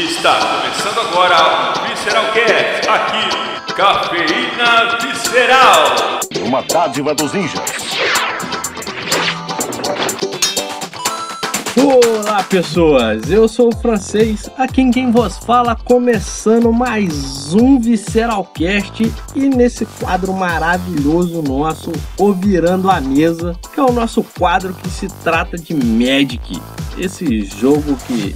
Está começando agora o Visceral Cast, aqui, Cafeína Visceral. Uma dádiva dos ninjas. Olá pessoas, eu sou o francês, aqui em quem vos fala, começando mais um Visceralcast e nesse quadro maravilhoso nosso, O Virando a Mesa, que é o nosso quadro que se trata de Magic, esse jogo que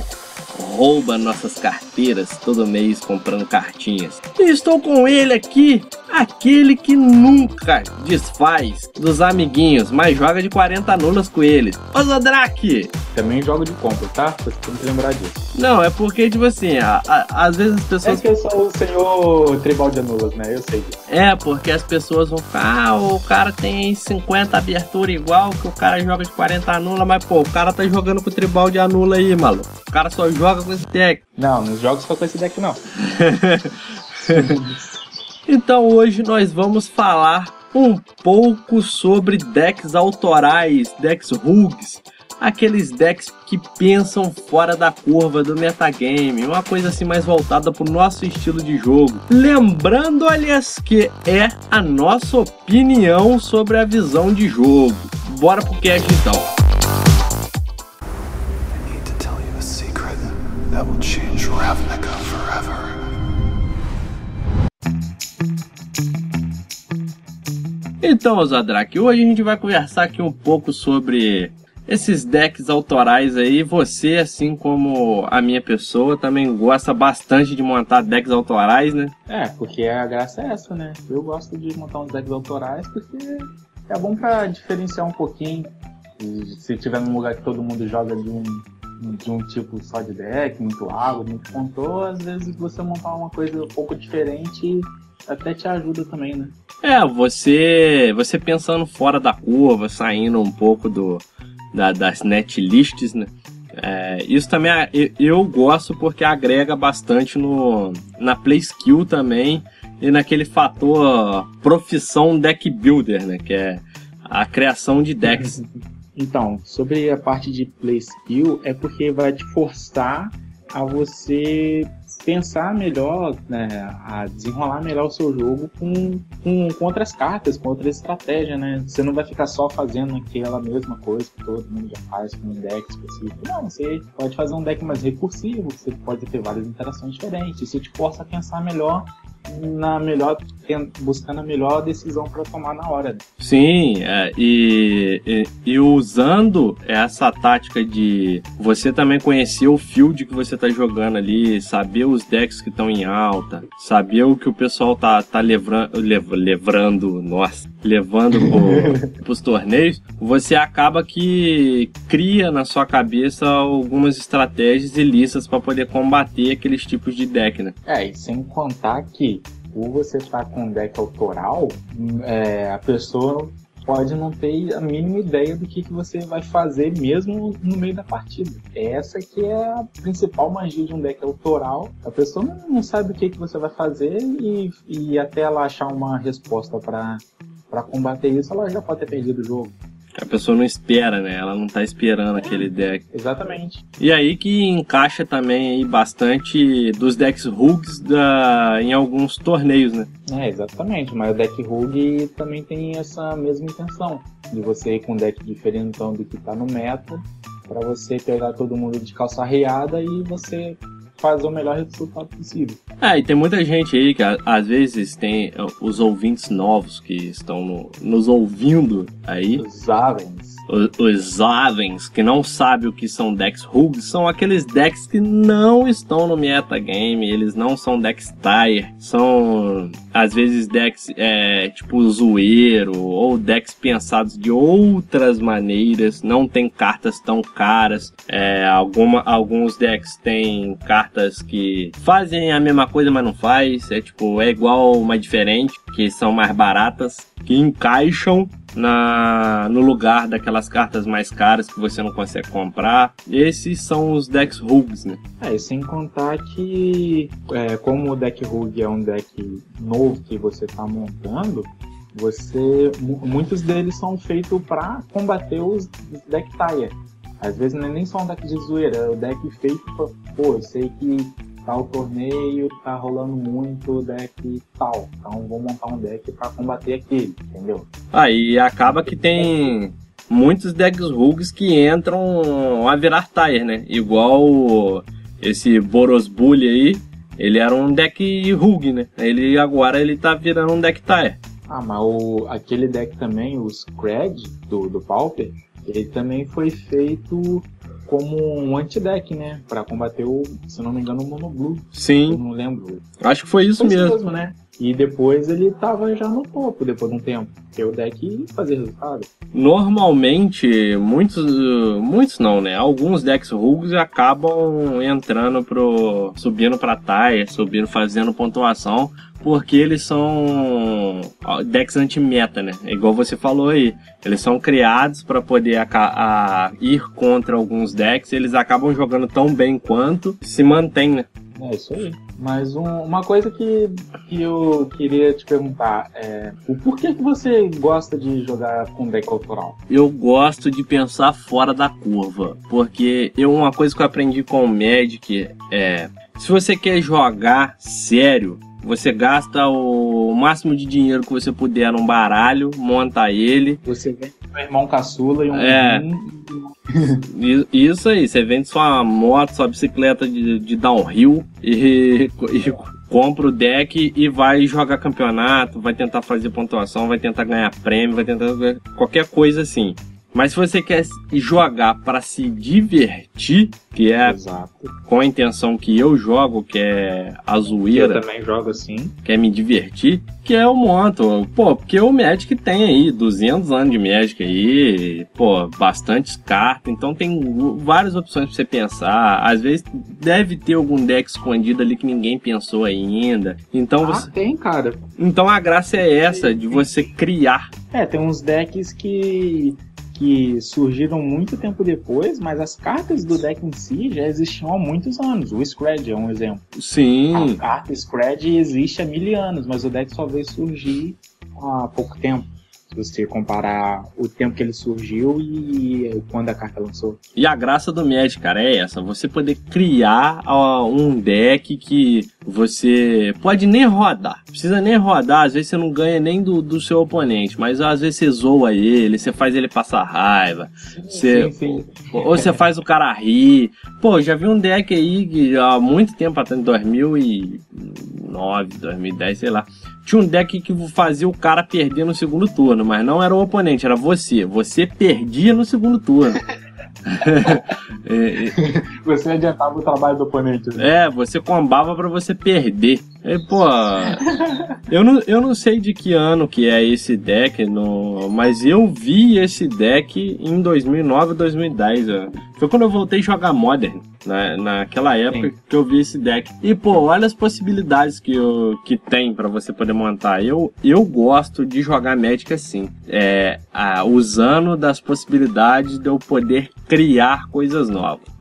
rouba nossas carteiras todo mês comprando cartinhas. E estou com ele aqui, aquele que nunca desfaz dos amiguinhos, mas joga de 40 nulas com eles. Ô Zodrak! Também jogo de compra, tá? Você tem que lembrar disso. Não, é porque, tipo assim, a- a- às vezes as É pessoas. que eu sou o senhor tribal de anulas, né? Eu sei disso. É, porque as pessoas vão ficar, ah, o cara tem 50 abertura igual que o cara joga de 40 anula, mas pô, o cara tá jogando com o tribal de anula aí, maluco. O cara só joga com esse deck. Não, nos jogos só com esse deck não. Então hoje nós vamos falar um pouco sobre decks autorais, decks rugs, aqueles decks que pensam fora da curva do metagame, uma coisa assim mais voltada pro nosso estilo de jogo. Lembrando, aliás, que é a nossa opinião sobre a visão de jogo. Bora pro cast então. Então, Zadrak, hoje a gente vai conversar aqui um pouco sobre esses decks autorais aí. Você, assim como a minha pessoa, também gosta bastante de montar decks autorais, né? É, porque a graça é essa, né? Eu gosto de montar uns decks autorais porque é bom pra diferenciar um pouquinho. Se tiver num lugar que todo mundo joga de um, de um tipo só de deck, muito água, muito control, às vezes você montar uma coisa um pouco diferente até te ajuda também, né? É, você, você pensando fora da curva, saindo um pouco do, da- das netlists, né? É, isso também é- eu, eu gosto porque agrega bastante no, na play skill também e naquele fator profissão deck builder, né? Que é a criação de decks. Então, sobre a parte de play skill, é porque vai te forçar a você pensar melhor, né, a desenrolar melhor o seu jogo com, com, com outras cartas, com outra estratégia, né? Você não vai ficar só fazendo aquela mesma coisa que todo mundo já faz com um deck específico. Não, você pode fazer um deck mais recursivo, você pode ter várias interações diferentes. Isso te força a pensar melhor na melhor buscando a melhor decisão para tomar na hora. né? Sim, é, e, e, e usando essa tática de você também conhecer o field que você tá jogando ali, saber os decks que estão em alta, saber o que o pessoal tá, tá levando, lev, levrando, nossa, levando pro, pros torneios, você acaba que cria na sua cabeça algumas estratégias e listas para poder combater aqueles tipos de deck, né? É, e sem contar que por você estar com um deck autoral, é, a pessoa pode não ter a mínima ideia do que, que você vai fazer mesmo no meio da partida. Essa que é a principal magia de um deck autoral. A pessoa não, sabe o que, que você vai fazer e, e até ela achar uma resposta para combater isso, ela já pode ter perdido o jogo. A pessoa não espera, né? Ela não tá esperando aquele deck. Exatamente. E aí que encaixa também aí bastante dos decks rugs da, em alguns torneios, né? É, exatamente. Mas o deck Rogue também tem essa mesma intenção. De você ir com um deck diferentão do que tá no meta, para você pegar todo mundo de calça arreada e você fazer o melhor resultado possível. É, e tem muita gente aí que às vezes tem uh, os ouvintes novos que estão no- nos ouvindo aí. Os Avens. Os, jovens que não sabem o que são decks rugs são aqueles decks que não estão no metagame, eles não são decks tire, são às vezes decks é, tipo zoeiro ou decks pensados de outras maneiras, não tem cartas tão caras, é, alguma, alguns decks têm cartas que fazem a mesma coisa, mas não faz, é tipo, é igual, mas diferente, que são mais baratas, que encaixam na, no lugar daquelas cartas mais caras que você não consegue comprar. Esses são os decks rugs, né? É, sem contar que, é, como o deck Rogue é um deck novo que você está montando, você mu- muitos deles são feitos para combater os deck tire. Às vezes não é nem só um deck de zoeira, é o deck feito pra, pô, eu sei que tal torneio tá rolando muito deck tal. Então vou montar um deck pra combater aquele, entendeu? Aí acaba que tem muitos decks rugs que entram a virar tire, né? Igual esse Boros Bully aí, ele era um deck rug, né? Ele agora ele tá virando um deck tire. Ah, mas o, aquele deck também, o Scred do, do Pauper, ele também foi feito como um anti-deck, né? Pra combater o, se não me engano, o Mono Blue. Sim, não lembro. acho que foi isso Foi isso mesmo. mesmo, né? E depois ele tava já no topo, depois de um tempo. Porque o deck fazia resultado. Normalmente, muitos, muitos não, né? Alguns decks rugs acabam entrando pro, subindo pra tire, subindo, fazendo pontuação, porque eles são decks anti-meta, né? Igual você falou aí, eles são criados para poder aca- a- ir contra alguns decks, eles acabam jogando tão bem quanto se mantém, né? É isso aí. Mas um- uma coisa que, que eu queria te perguntar é o porquê que você gosta de jogar com deck autoral? eu gosto de pensar fora da curva, porque eu uma coisa que eu aprendi com o Magic é, se você quer jogar sério, você gasta o máximo de dinheiro que você puder num baralho, monta ele, Você com um irmão caçula e um. É. isso aí, você vende sua moto, sua bicicleta de, de downhill e, e compra o deck e vai jogar campeonato, vai tentar fazer pontuação, vai tentar ganhar prêmio, vai tentar qualquer coisa assim. Mas se você quer jogar para se divertir, que é Exato. com a intenção que eu jogo, que é a Eu zoeira, também jogo assim. quer me divertir, que é o monto. Pô, porque o Magic tem aí 200 anos de Magic aí, pô, bastantes cartas, então tem várias opções pra você pensar. Às vezes deve ter algum deck escondido ali que ninguém pensou ainda. Então, Ah, você, tem, cara. então a graça é essa, de você criar. É, tem uns decks que, que surgiram muito tempo depois, mas as cartas do deck em si já existiam há muitos anos. O Scred é um exemplo. Sim, A carta Scred existe há mil anos, mas o deck só veio surgir há pouco tempo. Você comparar o tempo que ele surgiu e quando a carta lançou. E a graça do Magic, cara, é essa. Você poder criar um deck que você pode nem rodar. Precisa nem rodar. Às vezes você não ganha nem do, do seu oponente. Mas às vezes você zoa ele, você faz ele passar raiva. Você, Sim, sim. Ou você faz o cara rir. Pô, já vi um deck aí há muito tempo atrás, em 2009, 2010, sei lá. Tinha um deck que fazia o cara perder no segundo turno, mas não era o oponente, era você. Você perdia no segundo turno. É, é, Você adiantava o trabalho do oponente. né? é, você combava pra você perder. E, pô, eu não, eu não sei de que ano que é esse deck, no, mas eu vi esse deck em 2009, 2010. ó. Foi quando eu voltei a jogar Modern, na, naquela época Sim. que eu vi esse deck. E, pô, olha as possibilidades que, eu, que tem pra você poder montar. Eu, eu gosto de jogar Magic assim, é, ah, usando das possibilidades de eu poder criar coisas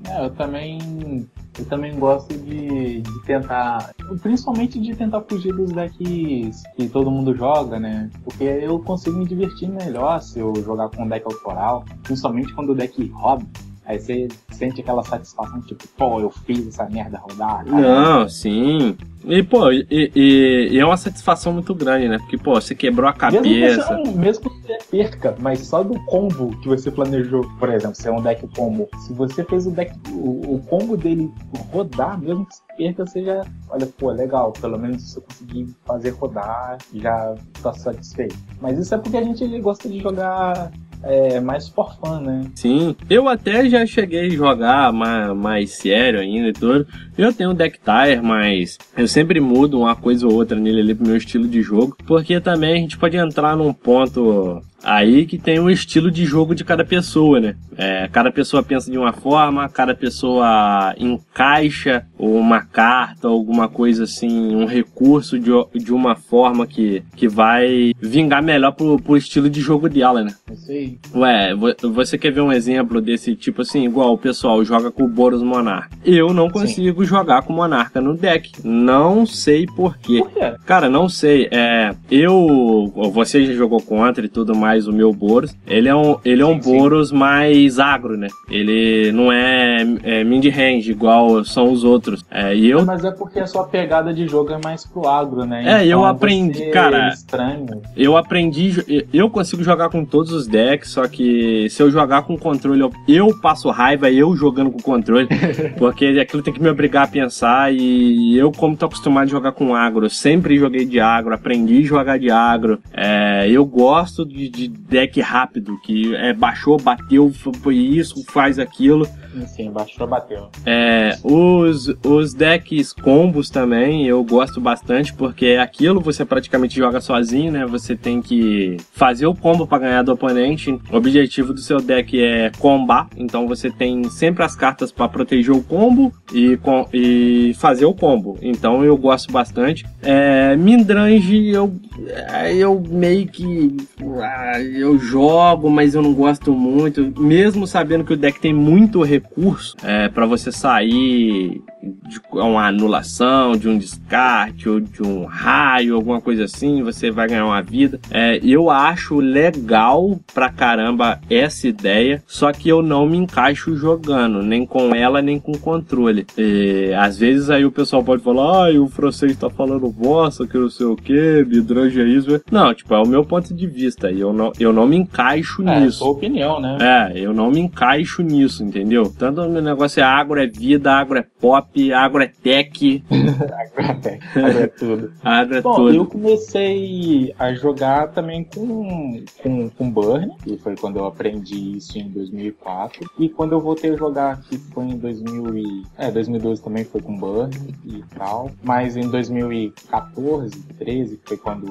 É, eu também. Eu também gosto de, de tentar. Principalmente de tentar fugir dos decks que todo mundo joga, né? Porque eu consigo me divertir melhor se eu jogar com um deck autoral. Principalmente quando o deck roda. Aí você sente aquela satisfação, tipo, pô, eu fiz essa merda rodar. cara. Não, sim. E, pô, e, e- e é uma satisfação muito grande, né? Porque, pô, você quebrou a Mesmo que, você cabeça. não, mesmo que você perca, mas só do combo que você planejou, por exemplo, se é um deck combo, se você fez o deck, o, o combo dele rodar, mesmo que você perca, você já, olha, pô, legal, pelo menos se eu conseguir fazer rodar, já tô satisfeito. Mas isso é porque a gente gosta de jogar é, mais for fun, né? Sim. Eu até já cheguei a jogar mais, mais sério ainda e tudo. Eu tenho um deck tire, mas eu sempre mudo uma coisa ou outra nele ali pro meu estilo de jogo. Porque também a gente pode entrar num ponto aí que tem o estilo de jogo de cada pessoa, né? É, cada pessoa pensa de uma forma, cada pessoa encaixa uma carta, alguma coisa assim, um recurso de, de uma forma que, que vai vingar melhor pro, pro estilo de jogo dela, né? Aí. Ué, vo- você quer ver um exemplo desse tipo assim, igual o pessoal joga com o Boros Monarca. Eu não consigo jogar com Monarca no deck. Não sei por quê. Por quê? Cara, não sei. É, eu. Você já jogou contra e tudo mais. o meu Boros. Ele é um, ele é um Sim, sim. Boros mais agro, né? Ele não é, é mid-range igual são os outros. É, e eu Mas é porque a sua pegada de jogo é mais pro agro, né? É, eu Então aprendi, você cara. É estranho. Eu aprendi, eu consigo jogar com todos os decks, só que se eu jogar com controle, eu, eu passo raiva eu jogando com controle, porque aquilo tem que me obrigar a pensar e eu, como tô acostumado a jogar com agro, sempre joguei de agro, aprendi a jogar de agro, é, eu gosto de, de deck rápido, que é baixou, bateu, foi isso, faz aquilo. Sim, baixou, bateu. É, os, os decks combos também eu gosto bastante, porque é aquilo você praticamente joga sozinho, né? Você tem que fazer o combo para ganhar do oponente. O objetivo do seu deck é combar, então você tem sempre as cartas para proteger o combo e, com, e fazer o combo. Então eu gosto bastante. É, Mindrange eu, é, eu meio que ah, eu jogo, mas eu não gosto muito, mesmo sabendo que o deck tem muito recurso é, para você sair de uma anulação, de um descarte ou de um raio, alguma coisa assim, você vai ganhar uma vida. É, eu acho legal pra caramba essa ideia, só que eu não me encaixo jogando, nem com ela, nem com o controle. E, às vezes aí o pessoal pode falar, ah, o francês tá falando bosta, que não sei o que, midrange é isso. Não, tipo, é o meu ponto de vista, e eu não, eu não me encaixo É, nisso. sua opinião, né? É, eu não me encaixo nisso, entendeu? Tanto o meu negócio é agro é vida, agro é pop, agro é tech, Agora é tudo. agro é Bom, tudo. eu comecei a jogar também com, com, com Burn, que foi quando eu aprendi isso em 2004. E quando eu voltei a jogar, que foi em 2000 e, é, 2012 também foi com Burn e tal. Mas em 2014, 13, que foi quando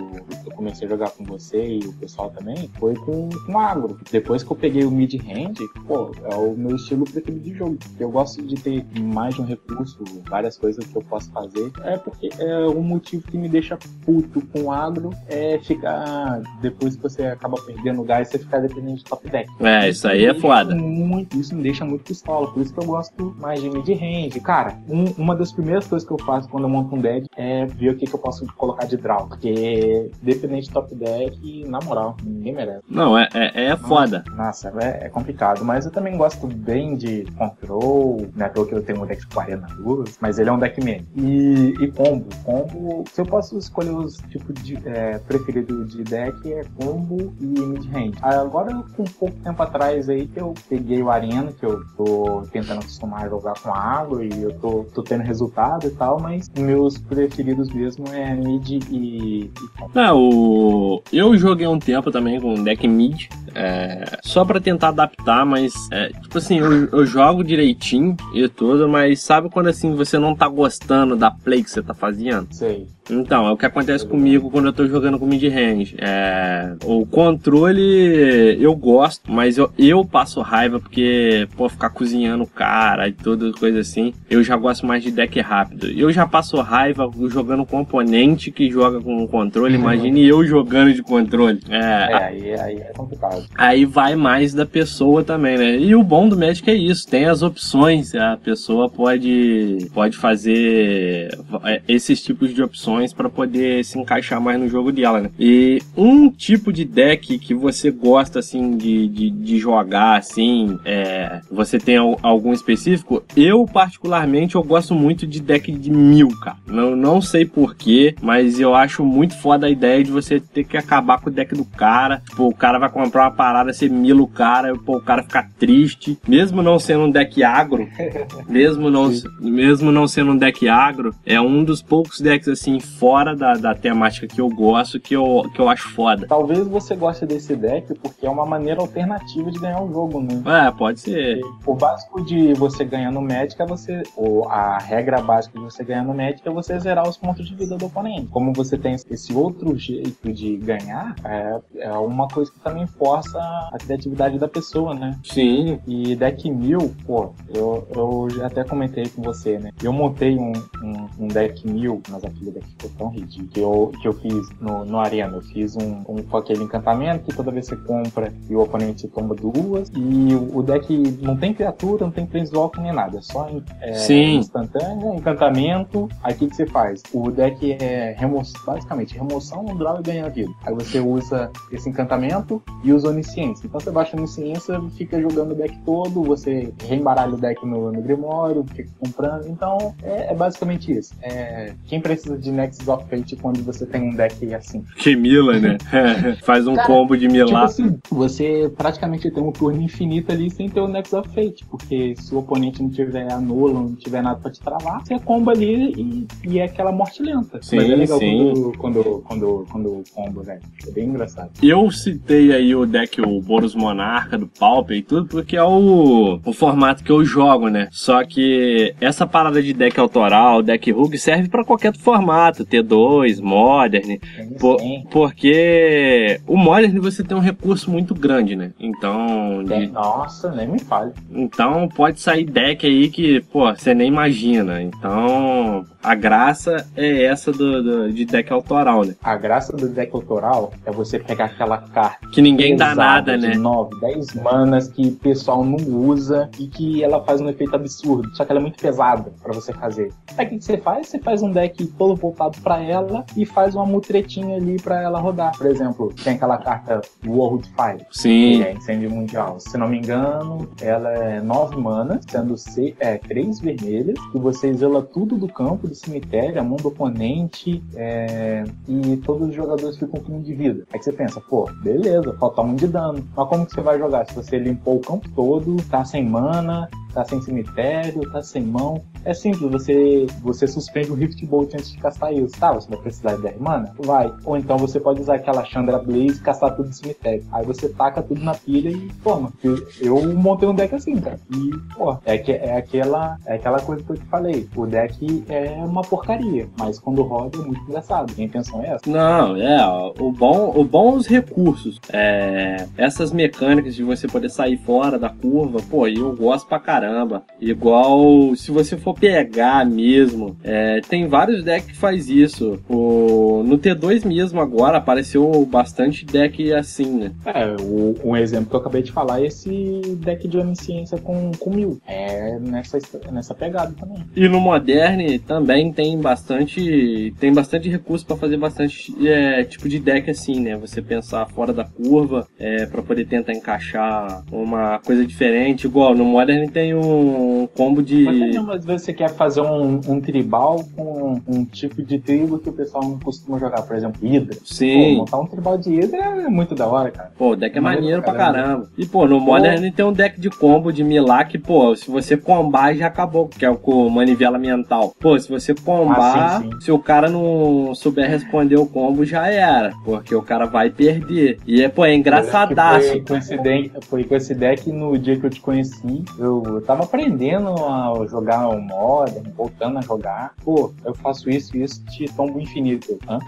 eu comecei a jogar com você e o pessoal também, foi com, com agro. Depois que eu peguei o mid-hand, pô, é o meu estilo preferido de jogo. Eu gosto de ter mais de um recurso, várias coisas que eu posso fazer. É porque é um motivo que me deixa puto com o agro é ficar. Depois que você acaba perdendo o gás, você ficar dependendo de top deck. É, isso aí é foda. Muito, isso me deixa muito pistola. Por isso que eu gosto mais de mid-range. Cara, um- uma das primeiras coisas que eu faço quando eu monto um deck é ver o que, que eu posso colocar de draw. Porque dependente de top deck, na moral, ninguém merece. Não, é, é, é foda. Nossa, é, é complicado. Mas eu também gosto bem de control, né? Porque eu tenho um deck de 40 duas, mas ele é um deck mesmo. E, e combo. Combo, se eu posso escolher os tipos de é, preferido de deck, é combo e mid-range. Agora, com pouco tempo atrás aí, que eu peguei o Arena, que eu tô tentando acostumar a jogar com água e eu tô, tô tendo resultado e tal, mas meus preferidos mesmo é mid e, e combo. Não, o... eu joguei um tempo também com deck mid, é, só pra tentar adaptar, mas, é, tipo assim, eu, eu jogo direitinho e tudo, mas sabe quando assim você não tá gostando da play que você tá fazendo? Sei. Então, é o que acontece comigo quando eu tô jogando com mid-range. É, o controle eu gosto, mas eu, eu passo raiva porque, pô, ficar cozinhando o cara e tudo, coisa assim. Eu já gosto mais de deck rápido. Eu já passo raiva jogando com oponente que joga com controle. Imagine eu jogando de controle. É, É, aí, aí é complicado. aí vai mais da pessoa também, né? E o bom do Magic é isso, tem as opções, a pessoa pode pode fazer é, esses tipos de opções para poder se encaixar mais no jogo dela, né? E um tipo de deck que você gosta assim de, de, de jogar assim, é, você tem al- algum específico? Eu particularmente eu gosto muito de deck de mil, cara. Não, não sei porquê, mas eu acho muito foda a ideia de você ter que acabar com o deck do cara. Tipo, o cara vai comprar uma parada, você mila o cara, pô, o cara ficar triste. Mesmo não sendo um deck agro, mesmo não, mesmo não sendo um deck agro, é um dos poucos decks assim, fora da, da temática que eu gosto, que eu, que eu acho foda. Talvez você goste desse deck porque é uma maneira alternativa de ganhar o jogo, né? É, pode ser. O básico de você ganhar no Magic é você. Ou a regra básica de você ganhar no Magic é você zerar os pontos de vida do oponente. Como você tem esse outro jeito de ganhar, é, é uma coisa que também força a criatividade da pessoa, né? Sim. E deck mil, pô, eu, eu já até comentei com você, né? Eu montei um, um um deck mil, mas aquele deck ficou tão ridículo que eu, que eu fiz no, no Arena. Eu fiz um, um com aquele encantamento que toda vez que você compra e o oponente toma duas. E o, o deck não tem criatura, não tem planeswalker nem nada. É só é, Sim. instantânea, encantamento. Aí o que, que você faz? O deck é remoção, basicamente remoção, um draw e ganha vida. Aí você usa esse encantamento e usa onisciência. Então você baixa onisciência, fica jogando o deck todo, você reembaralha o deck no, no Grimório, fica comprando. Então é, é basicamente isso. É, quem precisa de Nexus of Fate quando você tem um deck assim? Que Mila, né? Faz um Cara, combo de Tipo Milá. assim, você praticamente tem um turno infinito ali sem ter o Nexus of Fate, porque se o oponente não tiver anula, não tiver nada pra te travar, você comba ali e, e é aquela morte lenta. Sim, Mas é legal sim. quando, quando, quando, quando combo, velho. É bem engraçado. Eu citei aí o deck, o Boros Monarca do Pauper e tudo, porque é o, o formato que eu jogo, né? Só que essa parada de deck autoral, deck rug, serve pra qualquer formato, T2, Modern, Tem Po- sim. porque o Modern você tem um recurso muito grande, né? Então, de- Nossa, nem me fale. então pode sair deck aí que, pô, você nem imagina. Então, a graça é essa do, do- de deck autoral, né? A graça do deck autoral é você pegar aquela carta Que ninguém dá nada, né? 9, 10 manas que o pessoal não usa e que ela faz um efeito absurdo. Só que ela é muito pesada pra você fazer. Aí o que você faz? Você faz um deck todo voltado pra ela e faz uma mutretinha ali pra ela rodar. Por exemplo, tem aquela carta World Fire. que Sim. é incêndio mundial. Se não me engano, ela é 9 manas, sendo se, é, 3 vermelhas, e você exila tudo do campo, do cemitério, a mão do oponente, é, e todos os jogadores ficam com um de vida. Aí que você pensa, pô, beleza, falta um de dano. Mas como que você vai jogar? Se você limpou o campo todo, tá sem mana, tá sem cemitério, tá sem mão. É simples, você, você suspende o Rift Bolt antes de castar isso. Tá, você vai precisar de 10 mana? Vai. Ou então você pode usar aquela Chandra Blaze e castar tudo no cemitério. Aí você taca tudo na pilha e toma. Eu, eu montei um deck assim, cara. E, pô, é, que, é, aquela, é aquela coisa que eu te falei. O deck é uma porcaria, mas quando roda é muito engraçado. Minha intenção é essa. Não, é, o bom, o bom os recursos. É, essas mecânicas de você poder sair fora da curva, pô, eu gosto pra caramba. Igual, se você for pegar mesmo, é, tem vários decks que faz isso. O, no T2 mesmo agora apareceu bastante deck assim, né? É, o, um exemplo que eu acabei de falar é esse deck de onisciência com, com mil. É nessa, nessa pegada também. E no Modern também tem bastante tem bastante recurso pra fazer bastante é, tipo de deck assim, né? Você pensar fora da curva é, para poder tentar encaixar uma coisa diferente. Igual no Modern tem um combo de Mas às vezes você quer fazer um, um tribal com um tipo de tribo que o pessoal não costuma jogar, por exemplo, Hydra. Pô, sim. montar um tribal de Hydra é muito da hora, cara. Pô, o deck é Maneiro maneiro pra pra caramba. E, pô, no Modern tem um deck de combo de Milá que, pô, se você combar já acabou, que é o com manivela mental. Pô, se você combar, Ah, sim, sim. se o cara não souber responder o combo, já era. Porque o cara vai perder. E é, pô, é engraçadaço. Foi com, esse deck, foi com esse deck no dia que eu te conheci. Eu tava aprendendo a jogar o Modern, voltando a jogar. Pô, eu faço isso e isso, te tombo infinito. Hã?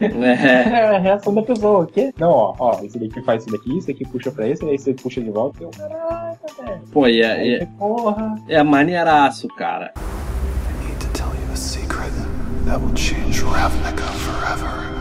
É. É a reação da pessoa, o quê? Não, ó, ó, esse daqui faz isso daqui, esse aqui puxa pra esse, aí você puxa de volta. Eu, caraca, velho. Pô, e Aí, é, é, porra. é maneiraço, cara. I need to tell you a secret that will change Ravnica forever.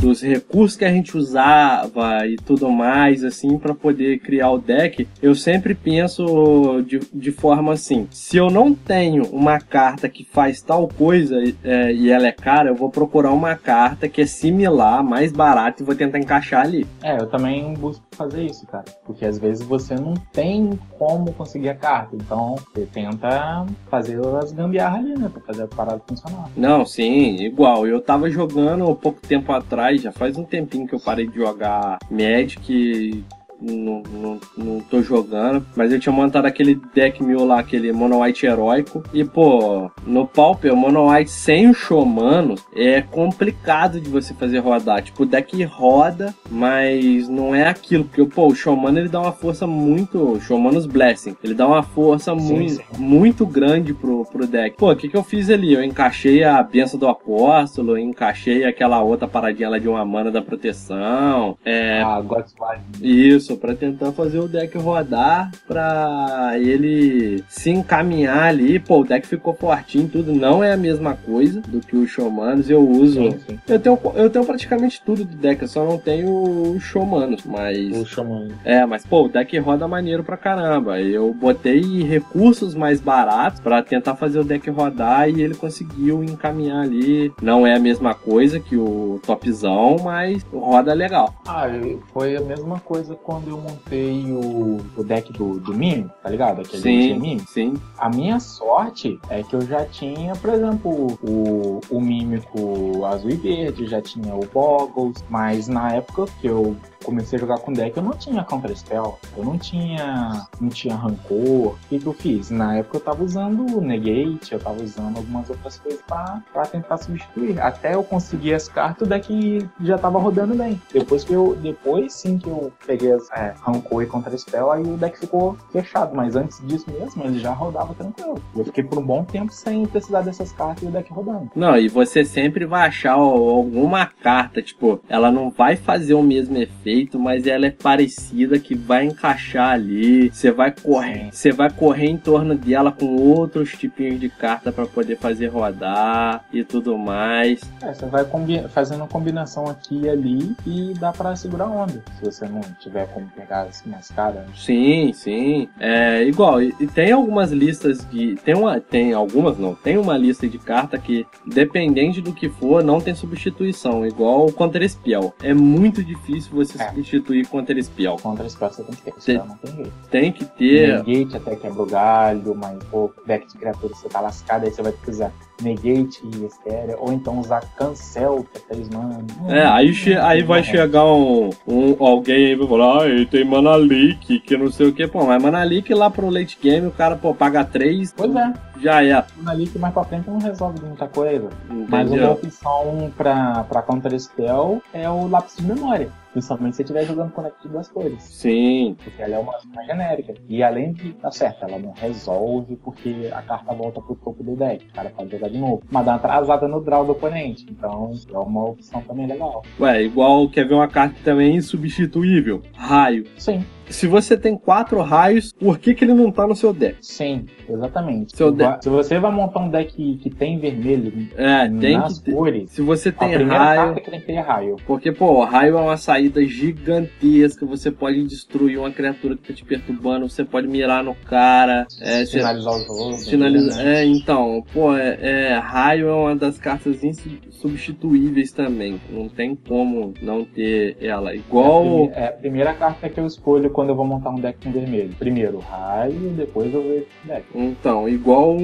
Dos recursos que a gente usava e tudo mais, assim, para poder criar o deck, eu sempre penso de, de forma assim: se eu não tenho uma carta que faz tal coisa é, e ela é cara, eu vou procurar uma carta que é similar, mais barata e vou tentar encaixar ali. É, eu também busco fazer isso, cara. Porque às vezes você não tem como conseguir a carta. Então, você tenta fazer as gambiarras ali, né? Pra fazer a parada funcionar. Não, sim, igual. Eu tava jogando pouco tempo atrás, já faz um tempinho que eu parei de jogar Magic. Não, não, não tô jogando, mas eu tinha montado aquele deck meu lá, aquele Mono White heróico. E pô, no Pauper, o Mono White sem o Showmano é complicado de você fazer rodar. Tipo, o deck roda, mas não é aquilo. Porque pô, o Showmano ele dá uma força muito. Showmanos Blessing, ele dá uma força Sim, muito, sim. muito grande pro, pro deck. Pô, o que, que eu fiz ali? Eu encaixei a benção do apóstolo, encaixei aquela outra paradinha lá de uma mana da proteção. É, Ah, God's Life. isso. Isso, para tentar fazer o deck rodar, pra ele se encaminhar ali. Pô, o deck ficou fortinho, tudo. Não é a mesma coisa do que os Showmanos. Eu uso. Sim, sim. Eu tenho, eu tenho praticamente tudo do deck, eu só não tenho os Showmanos, mas. O Shaman. É, mas pô, o deck roda maneiro pra caramba. Eu botei recursos mais baratos pra tentar fazer o deck rodar e ele conseguiu encaminhar ali. Não é a mesma coisa que o topzão, mas roda legal. Ah, foi a mesma coisa quando eu montei o, o deck do, do Mime, tá ligado? Aquele Sim, Mime. sim. A minha sorte é que eu já tinha, por exemplo, o, o Mímico azul e verde, já tinha o Boggles, mas na época que eu comecei a jogar com deck, eu não tinha Counter Spell, eu não tinha, não tinha Rancor. O que, que eu fiz? Na época eu tava usando o Negate, eu tava usando algumas outras coisas pra, pra tentar substituir. Até eu conseguir as cartas, o deck já tava rodando bem. Depois que eu, depois sim que eu peguei as é, Rancor e Counter Spell, aí o deck ficou fechado, mas antes disso mesmo, ele já rodava tranquilo. Eu fiquei por um bom tempo sem precisar dessas cartas e o deck rodando. Não, e você sempre vai achar alguma carta, tipo, ela não vai fazer o mesmo efeito, mas ela é parecida que vai encaixar ali. Você vai correr, você vai correr em torno dela com outros tipinhos de carta pra poder fazer rodar e tudo mais. É, você vai fazendo combinação aqui e ali e dá pra segurar onda. Se você não tiver como pegar as mais caras. Sim, sim. É igual. E, e tem algumas listas de. Tem uma. Tem algumas não. Tem uma lista de carta que, dependente do que for, não tem substituição. Igual o Counter Spell. É muito difícil você É. substituir Counter Spell. Contra spell você tem que ter. Tem- não tem jeito. Tem que ter. Negate até quebra o galho, mas pô, deck de criatura você tá lascado, aí você vai usar Negate e Estéria, ou então usar Cancel, que é 3 mana. É, aí, che- aí vai chegar um, um alguém aí e vai falar, ah, tem Mana Leak, que não sei o que. Pô, mas Mana Leak lá pro late game, o cara, pô, paga 3, Pois é, já é. ali que mais pra frente não resolve muita coisa. Mas uma opção pra, pra Counter Spell é o lápis de memória. Principalmente se você estiver jogando Connect duas cores. Sim, Porque ela é uma, uma genérica. E além de tá certo, ela não resolve porque a carta volta pro topo do deck. O cara pode jogar de novo. Mas dá uma atrasada no draw do oponente. Então é uma opção também legal. Ué, igual quer ver uma carta também insubstituível? Raio. Sim, Se você tem quatro raios, por que, que ele não tá no seu deck? sim, exatamente. Seu se, deck- va- se você vai montar um deck que tem vermelho É, tem nas que ter. cores, Se você a tem primeira raio. carta que tem que ter é raio. Porque, pô, raio é uma saída gigantesca. Você pode destruir uma criatura que tá te perturbando. Você pode mirar no cara. É, você- finalizar os jogos. Finaliza... né? É, então, pô, é, é, raio é uma das cartas insubstituíveis também. Não tem como não ter ela. É a Igual. prime- É a primeira carta que eu escolho quando eu vou montar um deck com vermelho. Primeiro raio, depois eu vejo o deck. Então, igual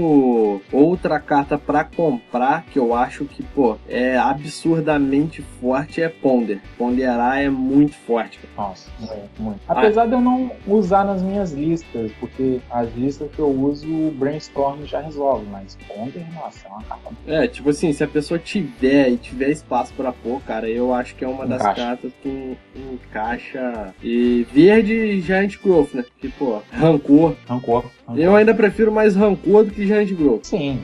outra carta pra comprar que eu acho que, pô, é absurdamente forte é Ponder. Ponderar é muito forte. cara. Nossa, muito, muito. Ah. Apesar de eu não usar nas minhas listas, porque as listas que eu uso, o Brainstorm já resolve, mas Ponder, nossa, é uma carta. É, tipo assim, se a pessoa tiver e tiver espaço pra pôr, cara, eu acho que é uma das Encaixa. cartas que encaixa. E verde Giant Growth, né? Que, pô, rancor. Rancor. rancor. Eu ainda prefiro mais rancor do que Giant Growth. Sim,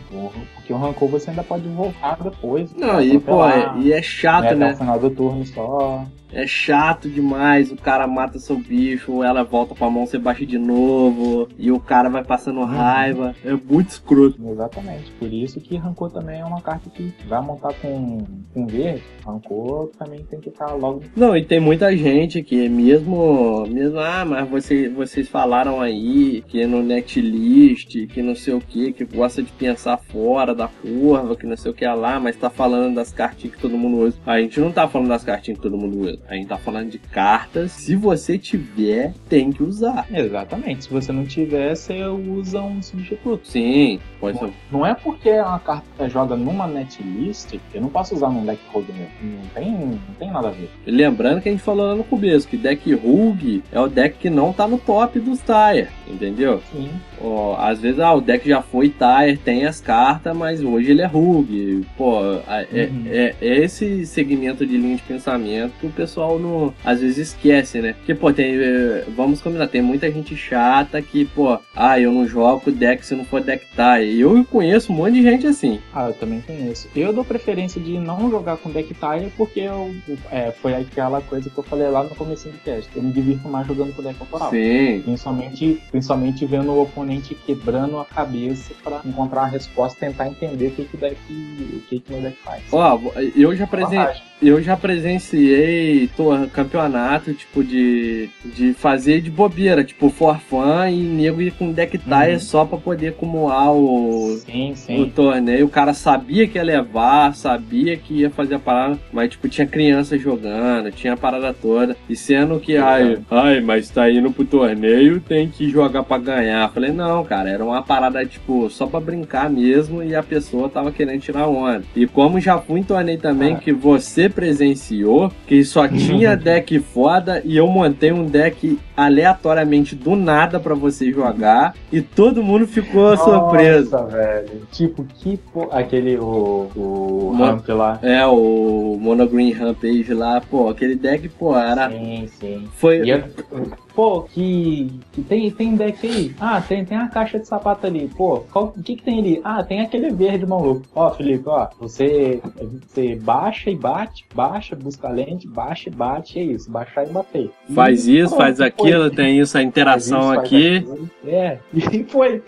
porque o Rancor você ainda pode voltar depois. Não, e, pô, é, e é chato, né, né? final do turno só. É chato demais, o cara mata seu bicho, ela volta com a mão, você baixa de novo, e o cara vai passando raiva. É muito escroto. Exatamente. Por isso que Rancor também é uma carta que vai montar com, com verde. Rancor também tem que estar logo. Não, e tem muita gente que mesmo, mesmo ah, mas você, vocês falaram aí que no netlist, que não sei o que, que gosta de pensar fora da curva, que não sei o que lá, mas tá falando das cartinhas que todo mundo usa. A gente não tá falando das cartinhas que todo mundo usa. A gente tá falando de cartas. Se você tiver, tem que usar. Exatamente. Se você não tiver, você usa um substituto. Sim, pode ser. Não é porque é uma carta que joga numa netlist, eu não posso usar num deck rogue meu. Não tem, não tem nada a ver. Lembrando que a gente falou lá no começo que deck Rug é o deck que não tá no top dos Tire, entendeu? Sim. Ó, às vezes ah, o deck já foi Tire, tem as cartas, mas hoje ele é Rug. Pô, é, Uhum. é- é esse segmento de linha de pensamento que o pessoal não, às vezes esquece, né? Porque, pô, tem, eh, vamos combinar, tem muita gente chata que, pô, ah, eu não jogo deck se não for deck tie. Eu conheço um monte de gente assim. Ah, eu também conheço. Eu dou preferência de não jogar com deck tie porque eu, é, foi aquela coisa que eu falei lá no começo do cast. Eu me divirto mais jogando com deck autoral. Sim. Principalmente, principalmente vendo o oponente quebrando a cabeça pra encontrar a resposta, tentar entender o que, que o deck, o que, que o deck faz. Ó, eu já presen... Vantagem. eu já presenciei tor- campeonato, tipo, de, de fazer de bobeira, tipo, for fun e nego ir com deck tie Uhum. só pra poder acumular o, Sim, o sim. torneio. O cara sabia que ia levar, sabia que ia fazer a parada, mas, tipo, tinha criança jogando, tinha a parada toda. E sendo que, ai, ai, mas tá indo pro torneio, tem que jogar pra ganhar. Falei, não, cara, era uma parada, tipo, só pra brincar mesmo e a pessoa tava querendo tirar onda. E como já fui em torneio também, Ah. que você presenciou, que só tinha deck foda e eu montei um deck aleatoriamente do nada pra você jogar e todo mundo ficou surpreso. Nossa, velho. Tipo, que po... Aquele, o, o Mo- Ramp lá. É, o Monogreen Rampage lá, pô, aquele deck, pô, era. Sim, sim. Foi. E eu- pô, que, que tem, tem deck aí? Ah, tem, tem a caixa de sapato ali. Pô, o que que tem ali? Ah, tem aquele verde maluco. Ó, Felipe, ó, você, você baixa e bate, baixa, busca lente, baixa e bate, é isso, baixar e bater. E Faz isso, pronto, faz foi. aquilo, tem isso, a interação isso, aqui. aquilo. É, e foi.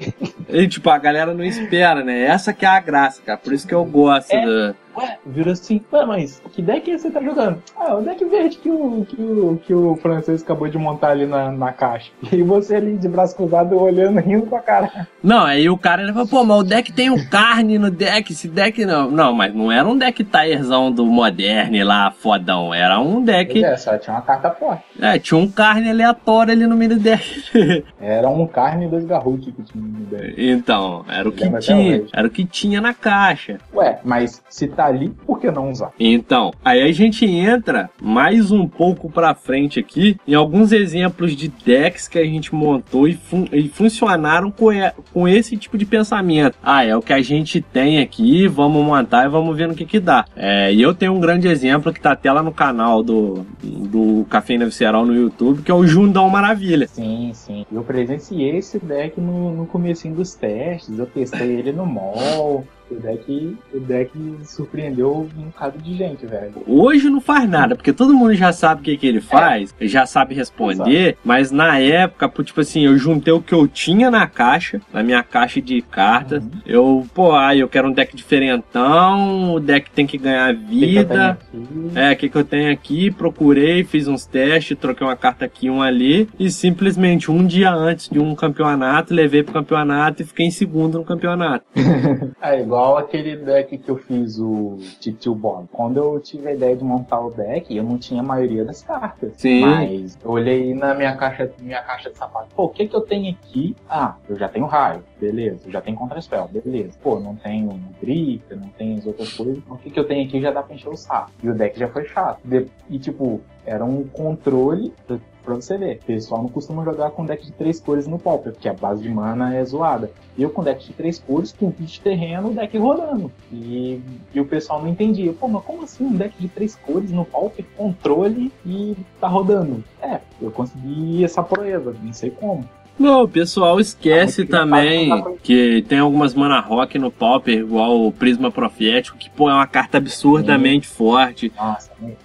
E, tipo, a galera não espera, né? Essa que é a graça, cara. Por isso que eu gosto É. do. Ué, virou assim, ué, mas que deck você tá jogando? Ah, o deck verde que o, que o, que o francês acabou de montar ali na, na caixa. E você ali de braço cruzado olhando, rindo pra cara. Não, aí o cara ele fala, pô, mas o deck tem um carne no deck, esse deck não. Não, mas não era um deck tirerzão do Moderne lá, fodão. Era um deck. É, só tinha uma carta forte. É, tinha um carne aleatório ali no meio do deck. Era um carne e dois que tinha no deck. então, era o que até tinha. Era o que tinha na caixa. Ué, mas se tá ali, por que não usar? Então, aí a gente entra mais um pouco pra frente aqui em alguns exemplos de decks que a gente montou e, fun- e funcionaram com, e- com esse tipo de pensamento. Ah, é o que a gente tem aqui, vamos montar e vamos ver no que que dá. É, e eu tenho um grande exemplo que tá até lá no canal do, do Cafeína Visceral no YouTube, que é o Jundão Maravilha. Sim, sim. Eu presenciei esse deck no, no comecinho dos testes. Eu testei ele no mall. O deck, o deck surpreendeu um bocado de gente, velho. Hoje não faz nada, porque todo mundo já sabe o que, que ele faz, já sabe responder, mas na época, tipo assim, eu juntei o que eu tinha na caixa, na minha caixa de cartas. Uhum. Eu, pô, aí eu quero um deck diferentão, o deck tem que ganhar que que vida. aqui? É, o que, que eu tenho aqui? Procurei, fiz uns testes, troquei uma carta aqui, uma ali, e simplesmente um dia antes de um campeonato, levei pro campeonato e fiquei em segundo no campeonato. É igual aquele deck que eu fiz, o Titio Bomb. Quando eu tive a ideia de montar o deck, eu não tinha a maioria das cartas. Sim. Mas eu olhei na minha caixa, minha caixa de sapato. Pô, o que que eu tenho aqui? Ah, eu já tenho raio. Beleza. Eu já tenho contra-spell. Beleza. Pô, não tenho grifo, não tenho as outras coisas. O que que eu tenho aqui já dá pra encher o saco. E o deck já foi chato. E tipo, era um controle pra- você ver. O pessoal não costuma jogar com deck de três cores no Pauper, porque a base de mana é zoada. Eu com deck de três cores, com kit de terreno, o deck rodando. E, e o pessoal não entendia. Pô, mas como assim um deck de três cores no Pauper, controle e tá rodando? É, eu consegui essa proeza, não sei como. Não, o pessoal esquece Ah, também que tem algumas mana rock no Pauper, igual o Prisma Profético, que pô, é uma carta absurdamente forte. Nossa, muito.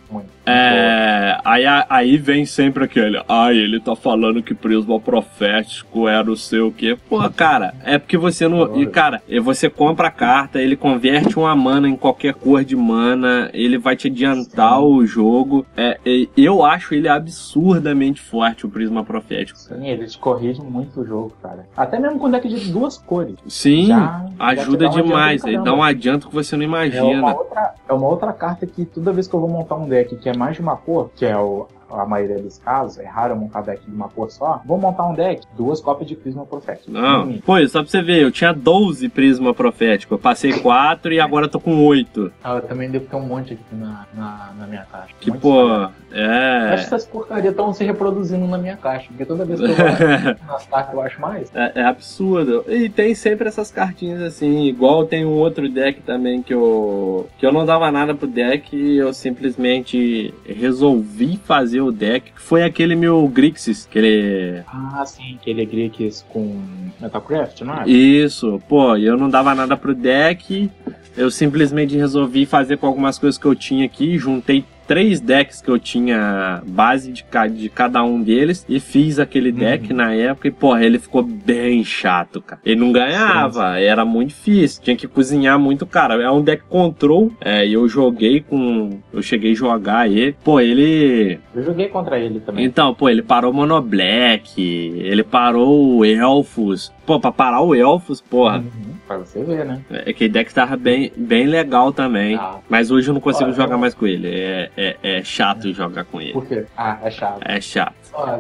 É, aí, aí vem sempre aquele, ai, ele tá falando que Prisma Profético era o seu quê? Pô, cara, é porque você não. E, cara, e você compra a carta, ele converte uma mana em qualquer cor de mana, ele vai te adiantar Sim. o jogo. É, eu acho ele absurdamente forte, o Prisma Profético. Sim, ele te corrige muito o jogo, cara. Até mesmo com deck de duas cores. Sim, Já- já ajuda um demais. Ele dá um adianto que você não É uma, imagina. outra, é uma outra carta que toda vez que eu vou montar um deck que é mais de uma cor, que é o, a maioria dos casos, é raro eu montar deck de uma cor só, vou montar um deck, duas cópias de Prisma Profético. Não, pô, só pra você ver, eu tinha 12 Prisma Profético, eu passei 4 e agora tô com 8. Ah, eu também devo ter um monte aqui na, na, na minha caixa. Que, Um pô, é... Acho que essas porcarias estão se reproduzindo na minha caixa, porque toda vez que eu vou nas cartas eu acho mais. É, é absurdo. E tem sempre essas cartinhas assim, igual tem um outro deck também que eu que eu não dava nada pro deck, e eu simplesmente resolvi fazer o deck, que foi aquele meu Grixis, que ele Ah, sim, aquele Greeks com Metalcraft, não é? Isso, pô, eu não dava nada pro deck, eu simplesmente resolvi fazer com algumas coisas que eu tinha aqui, juntei três decks que eu tinha base de, ca- de cada um deles e fiz aquele deck na época e, porra, ele ficou bem chato, cara. Ele não ganhava, era muito difícil, tinha que cozinhar muito, cara. É um deck control, é, e eu joguei com. Eu cheguei a jogar ele, pô, ele. Eu joguei contra ele também. Então, pô, ele parou Mono Black, ele parou Elfos. Pô, pra parar o Elfos, porra, Uhum, pra você ver, né? é que deck tava bem, bem legal também. Ah. Mas hoje eu não consigo Olha, jogar eu- mais com ele. É, é, é chato jogar com ele. Por quê? Ah, é chato. É chato.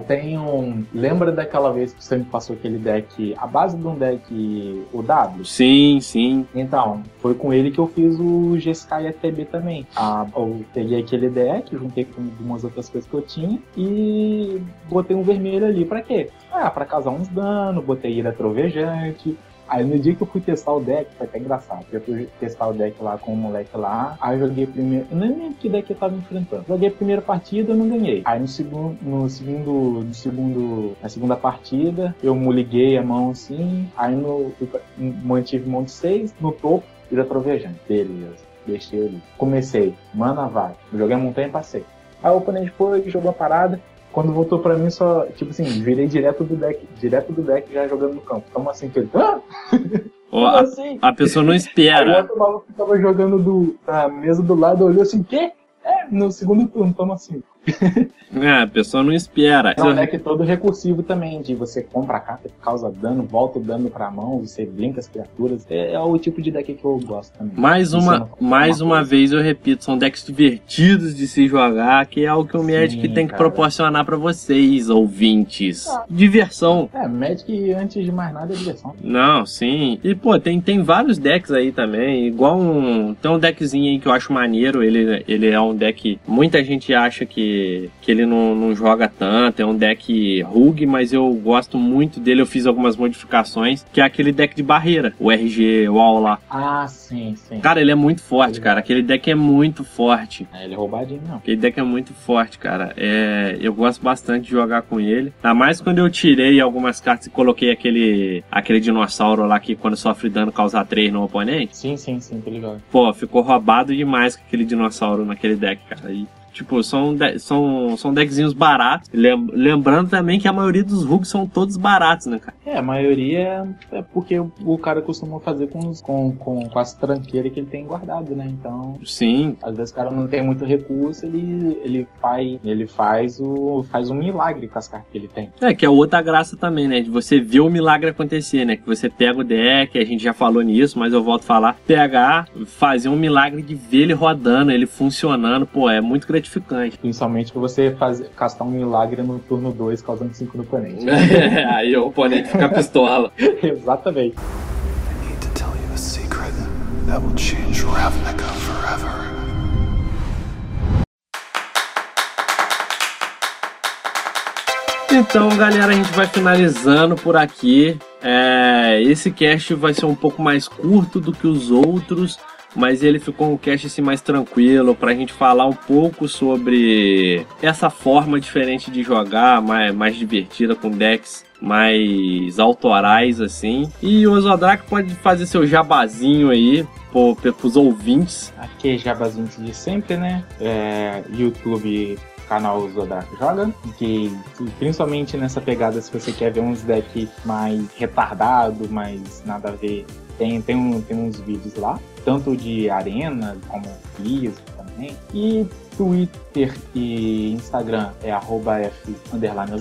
Tem um. Lembra daquela vez que você me passou aquele deck, a base de um deck, o W? Sim, sim. Então, foi com ele que eu fiz o G-Sky FTB também. Ah, eu peguei aquele deck, juntei com algumas outras coisas que eu tinha e botei um vermelho ali. Pra quê? Ah, pra causar uns danos, botei ira trovejante. Aí no dia que eu fui testar o deck, foi até engraçado. Eu fui testar o deck lá com o moleque lá. Aí eu joguei primeiro. Eu nem lembro que deck eu tava enfrentando. Joguei a primeira partida, eu não ganhei. Aí no segundo. No segundo. No segundo. Na segunda partida, eu liguei a mão assim. Aí no. mantive mão de 6. No topo, ira trovejante. Beleza. Deixei ali. Comecei. Mana vai. Joguei a montanha e passei. Aí o oponente foi, jogou a parada. Quando voltou pra mim, só, tipo assim, virei direto do deck, direto do deck já jogando no campo. Toma assim que ele. Ah! A, assim? a pessoa não Aí o espera. outro maluco que tava jogando do, na mesa do lado olhou assim, quê? É, no segundo turno, toma assim. É, a pessoa não espera. É um deck todo recursivo também, de você compra a carta que causa dano, volta o dano pra mão, você blinka as criaturas. É, é o tipo de deck que eu gosto também. Mais uma, é mais uma vez eu repito, são decks divertidos de se jogar, que é algo que o Sim, Magic tem que cara. proporcionar pra vocês, ouvintes. Ah. Diversão. É, Magic, antes de mais nada, é diversão. Não, sim. E, pô, tem, tem vários decks aí também. Igual um. Tem um deckzinho aí que eu acho maneiro. Ele, ele é um deck. Muita gente acha que, que ele não, não joga tanto. É um deck Rug, mas eu gosto muito dele. Eu fiz algumas modificações. Que é aquele deck de barreira. O RG Wall lá. Ah, sim, sim. Cara, ele é muito forte, cara. Aquele deck é muito forte. É, ele é roubadinho, não. Aquele deck é muito forte, cara. É, eu gosto bastante de jogar com ele. Ainda mais quando eu tirei algumas cartas e coloquei aquele, aquele dinossauro lá que quando sofre dano causa 3 no oponente. Sim, sim, sim, tô ligado. Pô, ficou roubado demais com aquele dinossauro naquele deck, cara. E, tipo, são, de- são, são deckzinhos baratos. Lem- lembrando também que a maioria dos rugs são todos baratos, né, cara? É, a maioria é porque o o cara costuma fazer com, os- com, com, com as tranqueiras que ele tem guardado, né? Então, Sim, às vezes o cara não tem muito recurso, ele, ele, faz, ele faz, o, faz um milagre com as cartas que ele tem. É, que é outra graça também, né? De você ver o milagre acontecer, né? Que você pega o deck, a gente já falou nisso, mas eu volto a falar. Pegar, fazer um milagre de ver ele rodando, ele funcionando, pô, é muito gratificante. Principalmente pra você fazer, castar um milagre no turno 2, causando 5 no oponente. Aí o oponente fica pistola. Exatamente. I need to tell you a secret that will change Ravnica forever. Então, galera, a gente vai finalizando por aqui. É, esse cast vai ser um pouco mais curto do que os outros, mas ele ficou um cast assim mais tranquilo pra gente falar um pouco sobre essa forma diferente de jogar, mais, mais divertida com decks mais autorais assim. E o Ozodrak pode fazer seu jabazinho aí pro, pros ouvintes. Aqui é Jabazinho de sempre, né? É, YouTube, canal Zodak Joga. Que principalmente nessa pegada, se você quer ver uns decks mais retardado, mais nada a ver, tem, tem, um, tem uns vídeos lá. Tanto de arena, como Lias, também. E Twitter e Instagram é arroba F underline.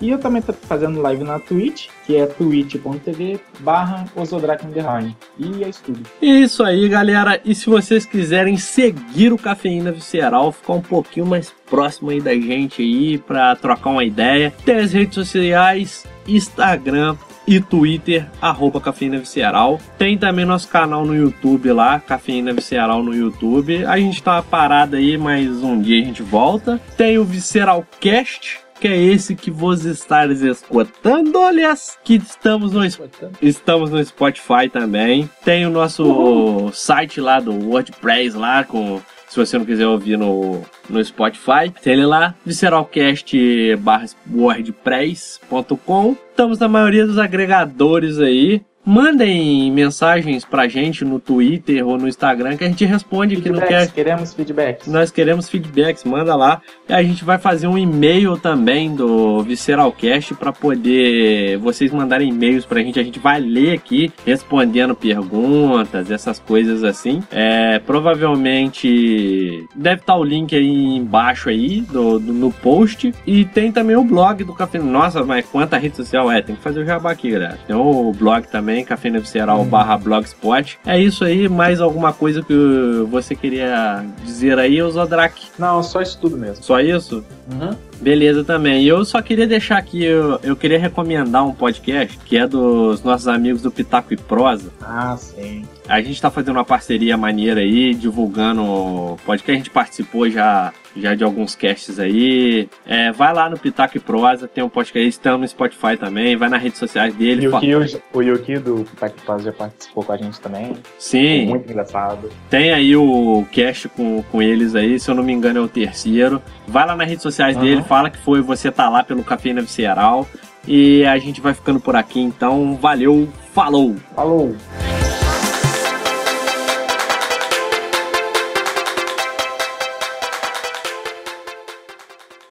E eu também tô fazendo live na Twitch, que é twitch.tv barra Ozodraco underline. E é isso tudo. E isso aí, galera. E se vocês quiserem seguir o Cafeína Visceral, ficar um pouquinho mais próximo aí da gente aí pra trocar uma ideia, tem as redes sociais, Instagram, e Twitter, arroba Cafeína Visceral. Tem também nosso canal no YouTube lá, Cafeína Visceral no YouTube. A gente tá parado aí, mas um dia a gente volta. Tem o Visceralcast, que é esse que vos estares escutando, aliás, que estamos no, estamos no Spotify também. Tem o nosso Uhul. site lá do WordPress lá com se você não quiser ouvir no, no Spotify, tem ele lá, visceralcast.wordpress.com. Estamos na maioria dos agregadores aí. Mandem mensagens pra gente no Twitter ou no Instagram que a gente responde que não quer. Queremos feedbacks. Nós queremos feedbacks, manda lá. E a gente vai fazer um e-mail também do Visceralcast para poder vocês mandarem e-mails pra gente. A gente vai ler aqui, respondendo perguntas, essas coisas assim. É, provavelmente deve estar o link aí embaixo aí do, do, no post. E tem também o blog do Café. Nossa, mas quanta rede social é? Tem que fazer o jabá aqui, galera. Tem o blog também também, Cafeína Visceral uhum. barra blogspot. É isso aí, mais alguma coisa que você queria dizer aí, Zodrak? Não, só isso tudo mesmo. Só isso? Uhum. Beleza também. Eu só queria deixar aqui, eu, eu queria recomendar um podcast que é dos nossos amigos do Pitaco e Prosa. Ah, sim. A gente tá fazendo uma parceria maneira aí, divulgando podcast. A gente participou já, já de alguns casts aí. É, vai lá no Pitaco e Prosa, tem um podcast, estamos no Spotify também, vai nas redes sociais dele. Yuki, o Yuki do Pitaco e Prosa já participou com a gente também. Sim. Foi muito engraçado. Tem aí o cast com, com eles aí, se eu não me engano é o terceiro. Vai lá nas redes sociais uhum. dele, fala que foi você tá lá pelo Cafeína Visceral. E a gente vai ficando por aqui, então valeu, falou! Falou!